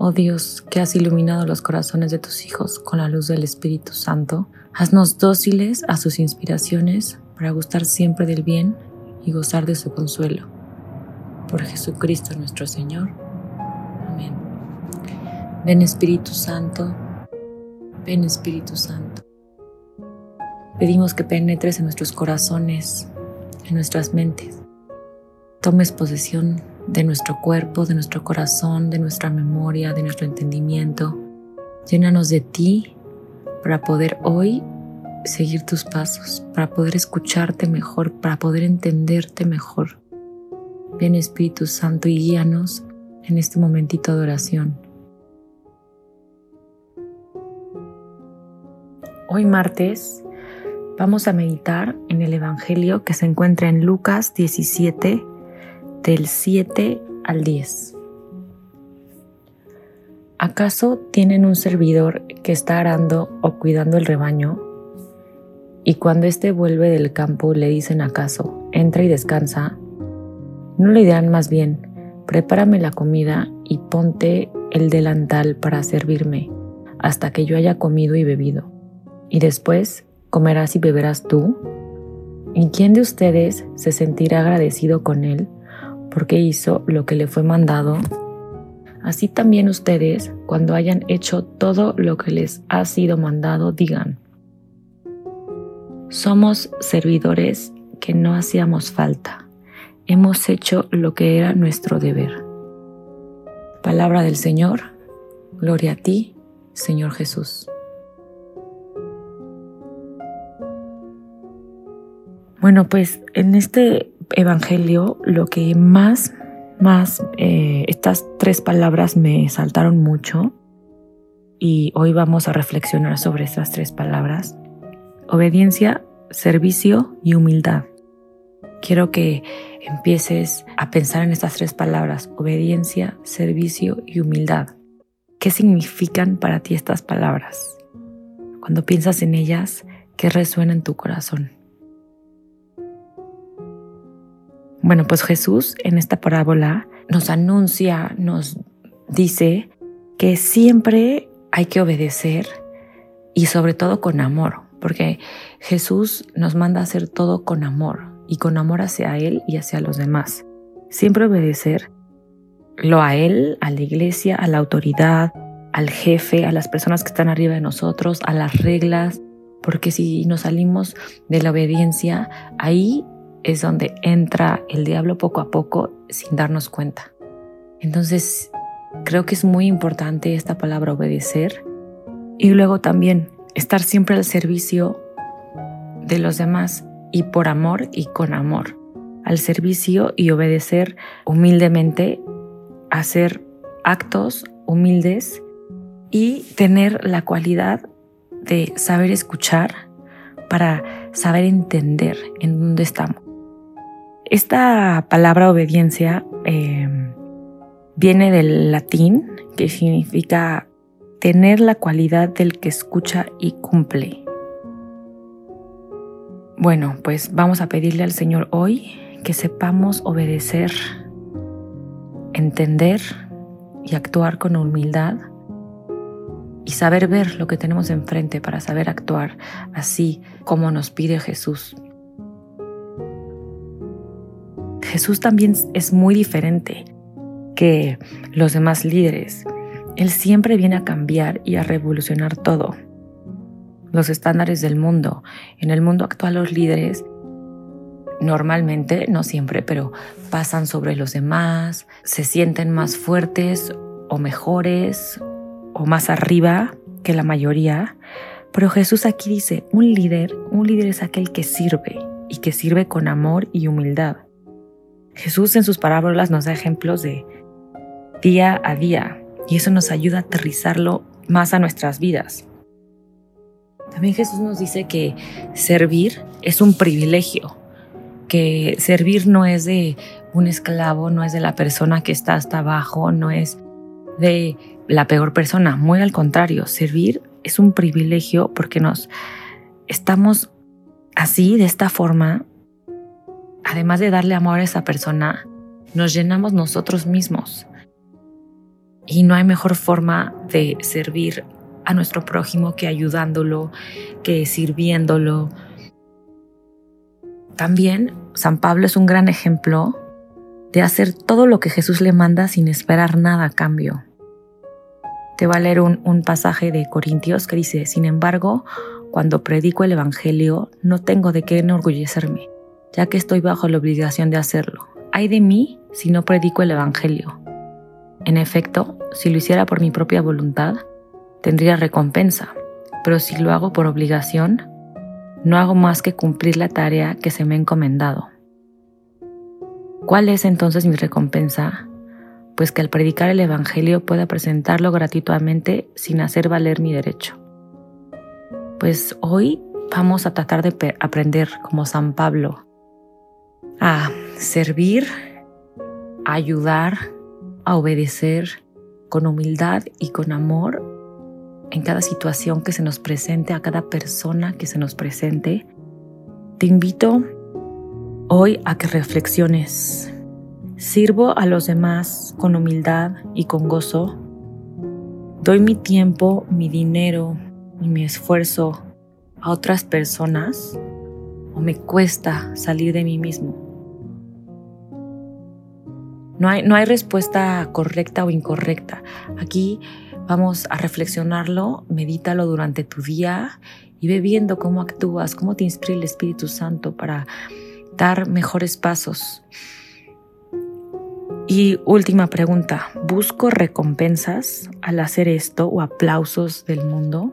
Oh Dios, que has iluminado los corazones de tus hijos con la luz del Espíritu Santo, haznos dóciles a sus inspiraciones para gustar siempre del bien y gozar de su consuelo. Por Jesucristo nuestro Señor. Amén. Ven Espíritu Santo, ven Espíritu Santo. Pedimos que penetres en nuestros corazones, en nuestras mentes. Tomes posesión de nuestro cuerpo, de nuestro corazón, de nuestra memoria, de nuestro entendimiento. Llénanos de ti para poder hoy seguir tus pasos, para poder escucharte mejor, para poder entenderte mejor. Ven Espíritu Santo y guíanos en este momentito de oración. Hoy martes vamos a meditar en el Evangelio que se encuentra en Lucas 17 del 7 al 10. ¿Acaso tienen un servidor que está arando o cuidando el rebaño? Y cuando éste vuelve del campo le dicen acaso, entra y descansa. ¿No le dirán más bien, prepárame la comida y ponte el delantal para servirme, hasta que yo haya comido y bebido? Y después comerás y beberás tú. ¿Y quién de ustedes se sentirá agradecido con él porque hizo lo que le fue mandado, así también ustedes, cuando hayan hecho todo lo que les ha sido mandado, digan, somos servidores que no hacíamos falta, hemos hecho lo que era nuestro deber. Palabra del Señor, gloria a ti, Señor Jesús. Bueno, pues en este Evangelio lo que más, más, eh, estas tres palabras me saltaron mucho y hoy vamos a reflexionar sobre estas tres palabras. Obediencia, servicio y humildad. Quiero que empieces a pensar en estas tres palabras, obediencia, servicio y humildad. ¿Qué significan para ti estas palabras? Cuando piensas en ellas, ¿qué resuena en tu corazón? Bueno, pues Jesús en esta parábola nos anuncia, nos dice que siempre hay que obedecer y sobre todo con amor, porque Jesús nos manda hacer todo con amor y con amor hacia Él y hacia los demás. Siempre obedecer lo a Él, a la iglesia, a la autoridad, al jefe, a las personas que están arriba de nosotros, a las reglas, porque si nos salimos de la obediencia, ahí es donde entra el diablo poco a poco sin darnos cuenta. Entonces, creo que es muy importante esta palabra obedecer y luego también estar siempre al servicio de los demás y por amor y con amor. Al servicio y obedecer humildemente, hacer actos humildes y tener la cualidad de saber escuchar para saber entender en dónde estamos. Esta palabra obediencia em, viene del latín, que significa tener la cualidad del que escucha y cumple. Bueno, pues vamos a pedirle al Señor hoy que sepamos obedecer, entender y actuar con humildad y saber ver lo que tenemos enfrente para saber actuar así como nos pide Jesús. Jesús también es muy diferente que los demás líderes. Él siempre viene a cambiar y a revolucionar todo. Los estándares del mundo. En el mundo actual los líderes normalmente, no siempre, pero pasan sobre los demás, se sienten más fuertes o mejores o más arriba que la mayoría. Pero Jesús aquí dice, un líder, un líder es aquel que sirve y que sirve con amor y humildad. Jesús en sus parábolas nos da ejemplos de día a día, Y eso nos ayuda a aterrizarlo más a nuestras vidas. También Jesús nos dice que servir es un privilegio, que servir no es de un esclavo, no es de la persona que está hasta abajo, no es de la peor persona, muy al contrario, servir es un privilegio porque nos estamos así, de esta forma, además de darle amor a esa persona, nos llenamos nosotros mismos. Y no hay mejor forma de servir a nuestro prójimo que ayudándolo, que sirviéndolo. También San Pablo es un gran ejemplo de hacer todo lo que Jesús le manda sin esperar nada a cambio. Te va a leer un, un pasaje de Corintios que dice, sin embargo, cuando predico el Evangelio no tengo de qué enorgullecerme, ya que estoy bajo la obligación de hacerlo. Hay de mí si no predico el Evangelio. En efecto, si lo hiciera por mi propia voluntad, tendría recompensa, pero si lo hago por obligación, no hago más que cumplir la tarea que se me ha encomendado. ¿Cuál es entonces mi recompensa? Pues que al predicar el Evangelio pueda presentarlo gratuitamente sin hacer valer mi derecho. Pues hoy vamos a tratar de aprender como San Pablo a servir, a ayudar, a obedecer con humildad y con amor en cada situación que se nos presente, a cada persona que se nos presente. Te invito hoy a que reflexiones. Sirvo a los demás con humildad y con gozo. Doy mi tiempo, mi dinero y mi esfuerzo a otras personas o me cuesta salir de mí mismo. No hay, no hay respuesta correcta o incorrecta. Aquí vamos a reflexionarlo, medítalo durante tu día y ve viendo cómo actúas, cómo te inspira el Espíritu Santo para dar mejores pasos. Y última pregunta, ¿busco recompensas al hacer esto o aplausos del mundo?